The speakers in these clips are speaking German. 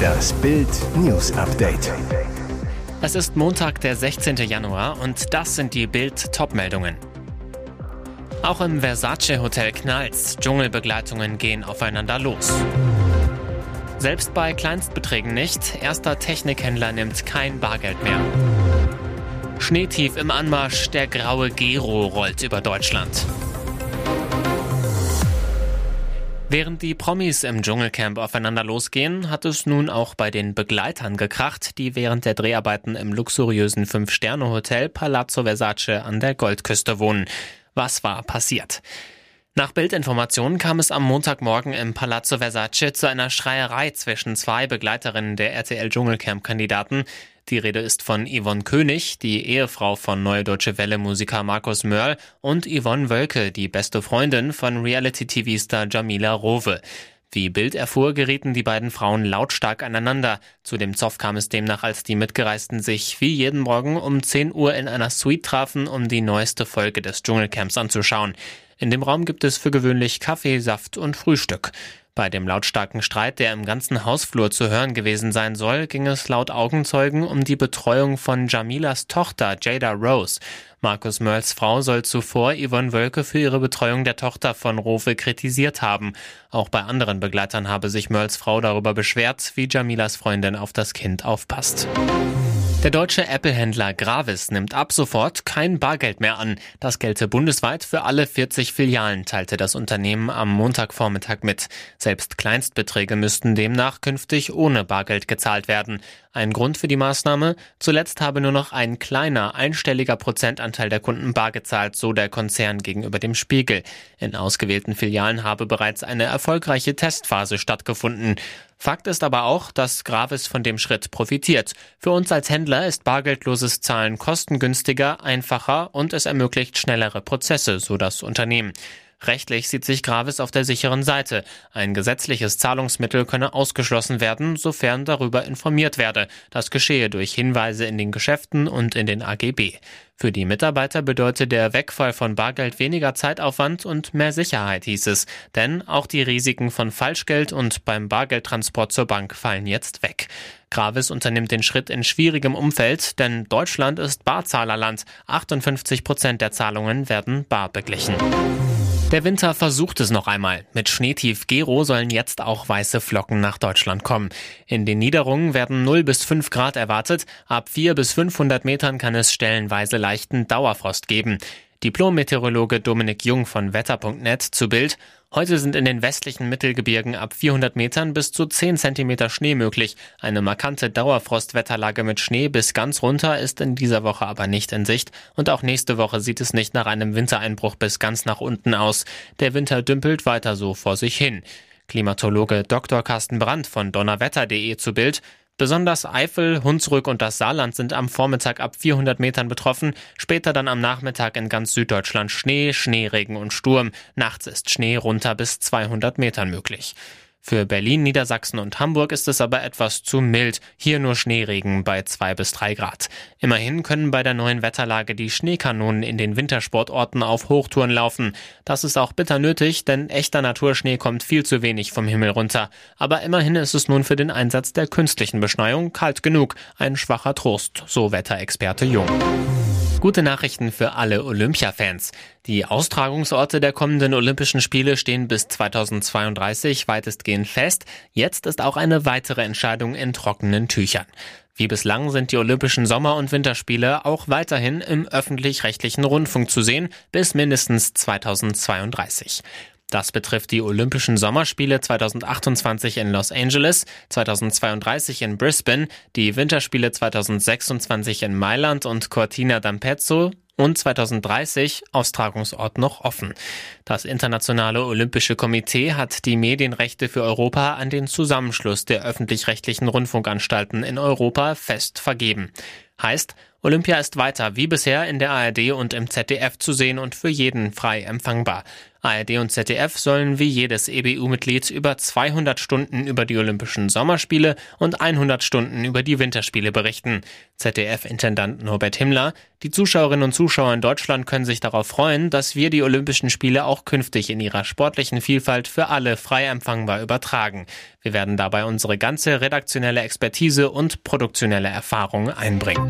Das Bild News Update. Es ist Montag, der 16. Januar und das sind die Bild Topmeldungen. Auch im Versace Hotel knallt's. Dschungelbegleitungen gehen aufeinander los. Selbst bei Kleinstbeträgen nicht. Erster Technikhändler nimmt kein Bargeld mehr. Schneetief im Anmarsch, der graue Gero rollt über Deutschland. Während die Promis im Dschungelcamp aufeinander losgehen, hat es nun auch bei den Begleitern gekracht, die während der Dreharbeiten im luxuriösen Fünf-Sterne-Hotel Palazzo Versace an der Goldküste wohnen. Was war passiert? Nach Bildinformationen kam es am Montagmorgen im Palazzo Versace zu einer Schreierei zwischen zwei Begleiterinnen der RTL Dschungelcamp-Kandidaten. Die Rede ist von Yvonne König, die Ehefrau von Neue Deutsche Welle Musiker Markus Mörl und Yvonne Wölke, die beste Freundin von Reality-TV-Star Jamila Rowe. Wie Bild erfuhr, gerieten die beiden Frauen lautstark aneinander. Zu dem Zoff kam es demnach, als die Mitgereisten sich wie jeden Morgen um 10 Uhr in einer Suite trafen, um die neueste Folge des Dschungelcamps anzuschauen. In dem Raum gibt es für gewöhnlich Kaffee, Saft und Frühstück. Bei dem lautstarken Streit, der im ganzen Hausflur zu hören gewesen sein soll, ging es laut Augenzeugen um die Betreuung von Jamilas Tochter Jada Rose. Markus Mörls Frau soll zuvor Yvonne Wölke für ihre Betreuung der Tochter von Rowe kritisiert haben. Auch bei anderen Begleitern habe sich Mörls Frau darüber beschwert, wie Jamilas Freundin auf das Kind aufpasst. Der deutsche Apple-Händler Gravis nimmt ab sofort kein Bargeld mehr an. Das gelte bundesweit für alle 40 Filialen, teilte das Unternehmen am Montagvormittag mit. Selbst Kleinstbeträge müssten demnach künftig ohne Bargeld gezahlt werden. Ein Grund für die Maßnahme? Zuletzt habe nur noch ein kleiner, einstelliger Prozentanteil der Kunden bar gezahlt, so der Konzern gegenüber dem Spiegel. In ausgewählten Filialen habe bereits eine erfolgreiche Testphase stattgefunden. Fakt ist aber auch, dass Gravis von dem Schritt profitiert. Für uns als Händler ist bargeldloses Zahlen kostengünstiger, einfacher und es ermöglicht schnellere Prozesse, so das Unternehmen. Rechtlich sieht sich Gravis auf der sicheren Seite. Ein gesetzliches Zahlungsmittel könne ausgeschlossen werden, sofern darüber informiert werde. Das geschehe durch Hinweise in den Geschäften und in den AGB. Für die Mitarbeiter bedeutet der Wegfall von Bargeld weniger Zeitaufwand und mehr Sicherheit, hieß es. Denn auch die Risiken von Falschgeld und beim Bargeldtransport zur Bank fallen jetzt weg. Gravis unternimmt den Schritt in schwierigem Umfeld, denn Deutschland ist Barzahlerland. 58 Prozent der Zahlungen werden bar beglichen. Der Winter versucht es noch einmal. Mit Schneetief Gero sollen jetzt auch weiße Flocken nach Deutschland kommen. In den Niederungen werden 0 bis 5 Grad erwartet. Ab 4 bis 500 Metern kann es stellenweise leichten Dauerfrost geben. Diplom-Meteorologe Dominik Jung von Wetter.net zu Bild. Heute sind in den westlichen Mittelgebirgen ab 400 Metern bis zu 10 Zentimeter Schnee möglich. Eine markante Dauerfrostwetterlage mit Schnee bis ganz runter ist in dieser Woche aber nicht in Sicht. Und auch nächste Woche sieht es nicht nach einem Wintereinbruch bis ganz nach unten aus. Der Winter dümpelt weiter so vor sich hin. Klimatologe Dr. Carsten Brandt von donnerwetter.de zu Bild. Besonders Eifel, Hunsrück und das Saarland sind am Vormittag ab 400 Metern betroffen, später dann am Nachmittag in ganz Süddeutschland Schnee, Schneeregen und Sturm. Nachts ist Schnee runter bis 200 Metern möglich. Für Berlin, Niedersachsen und Hamburg ist es aber etwas zu mild. Hier nur Schneeregen bei zwei bis drei Grad. Immerhin können bei der neuen Wetterlage die Schneekanonen in den Wintersportorten auf Hochtouren laufen. Das ist auch bitter nötig, denn echter Naturschnee kommt viel zu wenig vom Himmel runter. Aber immerhin ist es nun für den Einsatz der künstlichen Beschneiung kalt genug. Ein schwacher Trost, so Wetterexperte Jung. Gute Nachrichten für alle Olympia-Fans. Die Austragungsorte der kommenden Olympischen Spiele stehen bis 2032 weitestgehend fest. Jetzt ist auch eine weitere Entscheidung in trockenen Tüchern. Wie bislang sind die Olympischen Sommer- und Winterspiele auch weiterhin im öffentlich-rechtlichen Rundfunk zu sehen, bis mindestens 2032. Das betrifft die Olympischen Sommerspiele 2028 in Los Angeles, 2032 in Brisbane, die Winterspiele 2026 in Mailand und Cortina d'Ampezzo und 2030 Austragungsort noch offen. Das Internationale Olympische Komitee hat die Medienrechte für Europa an den Zusammenschluss der öffentlich-rechtlichen Rundfunkanstalten in Europa fest vergeben. Heißt, Olympia ist weiter wie bisher in der ARD und im ZDF zu sehen und für jeden frei empfangbar. ARD und ZDF sollen wie jedes EBU-Mitglied über 200 Stunden über die Olympischen Sommerspiele und 100 Stunden über die Winterspiele berichten. ZDF-Intendant Norbert Himmler, die Zuschauerinnen und Zuschauer in Deutschland können sich darauf freuen, dass wir die Olympischen Spiele auch künftig in ihrer sportlichen Vielfalt für alle frei empfangbar übertragen. Wir werden dabei unsere ganze redaktionelle Expertise und produktionelle Erfahrung einbringen.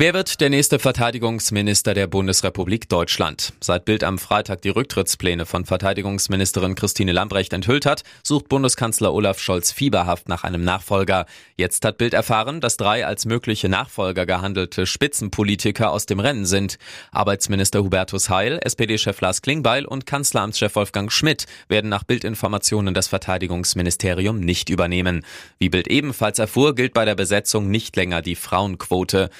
Wer wird der nächste Verteidigungsminister der Bundesrepublik Deutschland? Seit Bild am Freitag die Rücktrittspläne von Verteidigungsministerin Christine Lambrecht enthüllt hat, sucht Bundeskanzler Olaf Scholz fieberhaft nach einem Nachfolger. Jetzt hat Bild erfahren, dass drei als mögliche Nachfolger gehandelte Spitzenpolitiker aus dem Rennen sind. Arbeitsminister Hubertus Heil, SPD-Chef Lars Klingbeil und Kanzleramtschef Wolfgang Schmidt werden nach Bildinformationen das Verteidigungsministerium nicht übernehmen. Wie Bild ebenfalls erfuhr, gilt bei der Besetzung nicht länger die Frauenquote.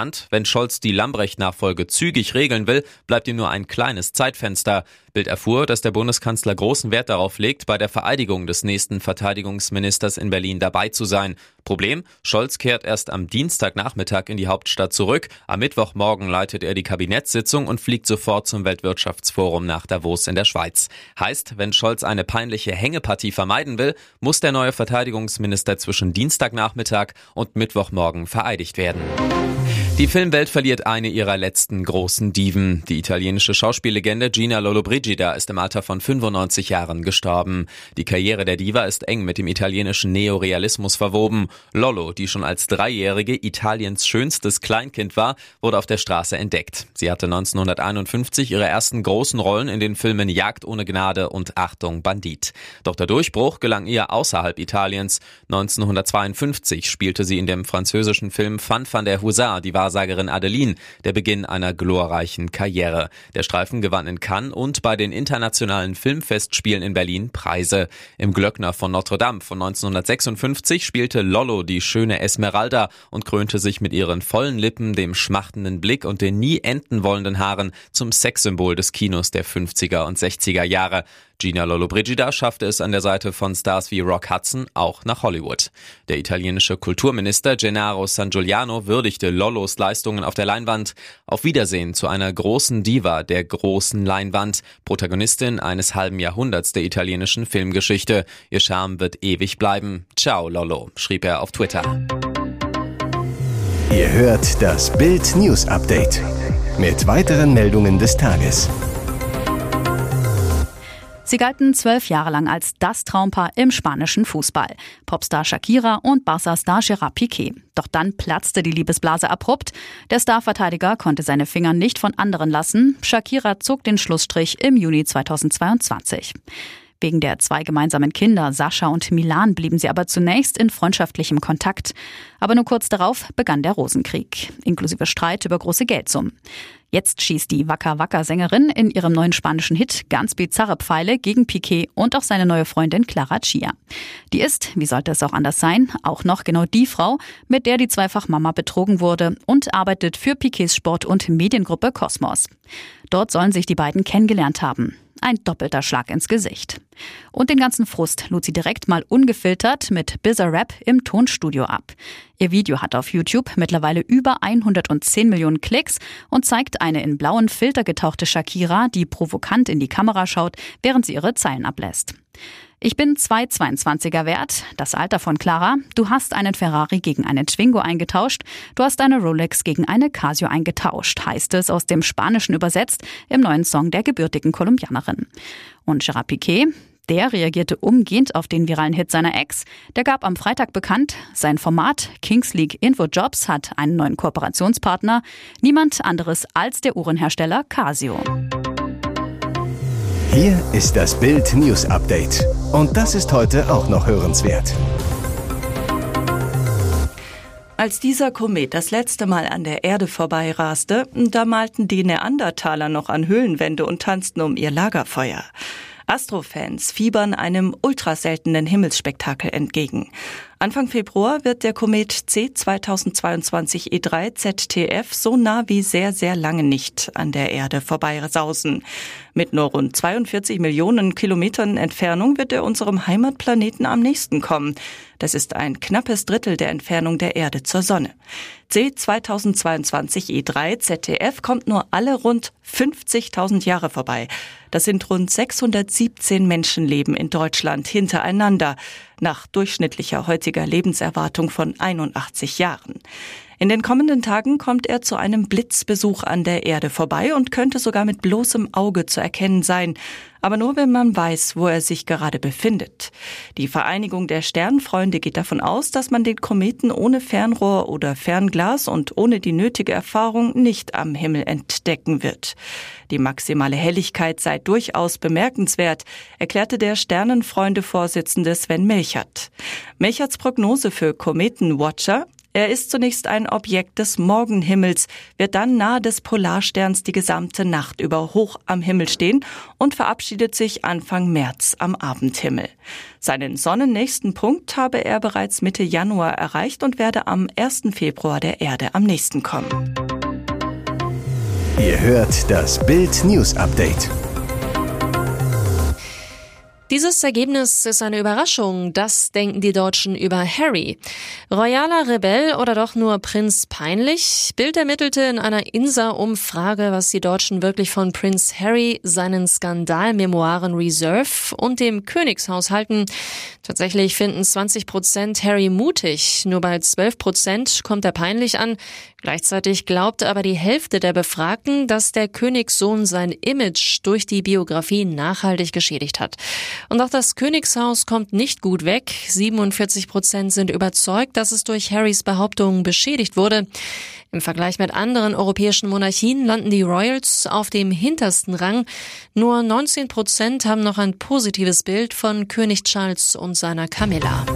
Brisant, wenn Scholz die Lambrecht-Nachfolge zügig regeln will, bleibt ihm nur ein kleines Zeitfenster. Bild erfuhr, dass der Bundeskanzler großen Wert darauf legt, bei der Vereidigung des nächsten Verteidigungsministers in Berlin dabei zu sein. Problem, Scholz kehrt erst am Dienstagnachmittag in die Hauptstadt zurück. Am Mittwochmorgen leitet er die Kabinettssitzung und fliegt sofort zum Weltwirtschaftsforum nach Davos in der Schweiz. Heißt, wenn Scholz eine peinliche Hängepartie vermeiden will, muss der neue Verteidigungsminister zwischen Dienstagnachmittag und Mittwochmorgen vereidigt werden. Die Filmwelt verliert eine ihrer letzten großen Diven. Die italienische Schauspiellegende Gina Lollobrigida ist im Alter von 95 Jahren gestorben. Die Karriere der Diva ist eng mit dem italienischen Neorealismus verwoben. Lollo, die schon als Dreijährige Italiens schönstes Kleinkind war, wurde auf der Straße entdeckt. Sie hatte 1951 ihre ersten großen Rollen in den Filmen Jagd ohne Gnade und Achtung Bandit. Doch der Durchbruch gelang ihr außerhalb Italiens. 1952 spielte sie in dem französischen Film Fan van der Hussar die Wahrsagerin Adeline, der Beginn einer glorreichen Karriere. Der Streifen gewann in Cannes und bei den internationalen Filmfestspielen in Berlin Preise. Im Glöckner von Notre Dame von 1956 spielte Lollo die schöne Esmeralda und krönte sich mit ihren vollen Lippen, dem schmachtenden Blick und den nie enden wollenden Haaren zum Sexsymbol des Kinos der 50er und 60er Jahre. Gina Lollobrigida schaffte es an der Seite von Stars wie Rock Hudson auch nach Hollywood. Der italienische Kulturminister Gennaro San Giuliano würdigte Lollos Leistungen auf der Leinwand. Auf Wiedersehen zu einer großen Diva der großen Leinwand, Protagonistin eines halben Jahrhunderts der italienischen Filmgeschichte. Ihr Charme wird ewig bleiben. Ciao Lollo, schrieb er auf Twitter. Ihr hört das Bild News Update mit weiteren Meldungen des Tages. Sie galten zwölf Jahre lang als das Traumpaar im spanischen Fußball. Popstar Shakira und Barca-Star Gerard Piqué. Doch dann platzte die Liebesblase abrupt. Der Starverteidiger konnte seine Finger nicht von anderen lassen. Shakira zog den Schlussstrich im Juni 2022. Wegen der zwei gemeinsamen Kinder, Sascha und Milan, blieben sie aber zunächst in freundschaftlichem Kontakt. Aber nur kurz darauf begann der Rosenkrieg, inklusive Streit über große Geldsummen. Jetzt schießt die Wacker Wacker Sängerin in ihrem neuen spanischen Hit ganz bizarre Pfeile gegen Piquet und auch seine neue Freundin Clara Chia. Die ist, wie sollte es auch anders sein, auch noch genau die Frau, mit der die Zweifachmama betrogen wurde und arbeitet für Piquets Sport- und Mediengruppe Cosmos. Dort sollen sich die beiden kennengelernt haben. Ein doppelter Schlag ins Gesicht. Und den ganzen Frust lud sie direkt mal ungefiltert mit Bizarre Rap im Tonstudio ab. Ihr Video hat auf YouTube mittlerweile über 110 Millionen Klicks und zeigt eine in blauen Filter getauchte Shakira, die provokant in die Kamera schaut, während sie ihre Zeilen ablässt. Ich bin zwei 22er wert, das Alter von Clara. Du hast einen Ferrari gegen einen Twingo eingetauscht. Du hast eine Rolex gegen eine Casio eingetauscht, heißt es aus dem Spanischen übersetzt im neuen Song der gebürtigen Kolumbianerin. Und Gerard Piquet, der reagierte umgehend auf den viralen Hit seiner Ex. Der gab am Freitag bekannt, sein Format Kings League Info Jobs hat einen neuen Kooperationspartner. Niemand anderes als der Uhrenhersteller Casio. Hier ist das Bild News Update. Und das ist heute auch noch hörenswert. Als dieser Komet das letzte Mal an der Erde vorbeiraste, da malten die Neandertaler noch an Höhlenwände und tanzten um ihr Lagerfeuer. Astrofans fiebern einem ultraseltenen Himmelsspektakel entgegen. Anfang Februar wird der Komet C 2022 E3 ZTF so nah wie sehr, sehr lange nicht an der Erde vorbeisausen. Mit nur rund 42 Millionen Kilometern Entfernung wird er unserem Heimatplaneten am nächsten kommen. Das ist ein knappes Drittel der Entfernung der Erde zur Sonne. C 2022 E3 ZTF kommt nur alle rund 50.000 Jahre vorbei. Das sind rund 617 Menschenleben in Deutschland hintereinander nach durchschnittlicher heutiger Lebenserwartung von 81 Jahren. In den kommenden Tagen kommt er zu einem Blitzbesuch an der Erde vorbei und könnte sogar mit bloßem Auge zu erkennen sein. Aber nur wenn man weiß, wo er sich gerade befindet. Die Vereinigung der Sternfreunde geht davon aus, dass man den Kometen ohne Fernrohr oder Fernglas und ohne die nötige Erfahrung nicht am Himmel entdecken wird. Die maximale Helligkeit sei durchaus bemerkenswert, erklärte der Sternenfreunde-Vorsitzende Sven Melchert. Melcherts Prognose für Kometenwatcher er ist zunächst ein Objekt des Morgenhimmels, wird dann nahe des Polarsterns die gesamte Nacht über hoch am Himmel stehen und verabschiedet sich Anfang März am Abendhimmel. Seinen sonnennächsten Punkt habe er bereits Mitte Januar erreicht und werde am 1. Februar der Erde am nächsten kommen. Ihr hört das Bild News Update. Dieses Ergebnis ist eine Überraschung. Das denken die Deutschen über Harry. Royaler Rebell oder doch nur Prinz peinlich? Bild ermittelte in einer INSA-Umfrage, was die Deutschen wirklich von Prinz Harry, seinen Skandalmemoiren Reserve und dem Königshaus halten. Tatsächlich finden 20 Prozent Harry mutig. Nur bei 12 Prozent kommt er peinlich an. Gleichzeitig glaubte aber die Hälfte der Befragten, dass der Königssohn sein Image durch die Biografie nachhaltig geschädigt hat. Und auch das Königshaus kommt nicht gut weg. 47 Prozent sind überzeugt, dass es durch Harrys Behauptungen beschädigt wurde. Im Vergleich mit anderen europäischen Monarchien landen die Royals auf dem hintersten Rang. Nur 19 Prozent haben noch ein positives Bild von König Charles und seiner Camilla.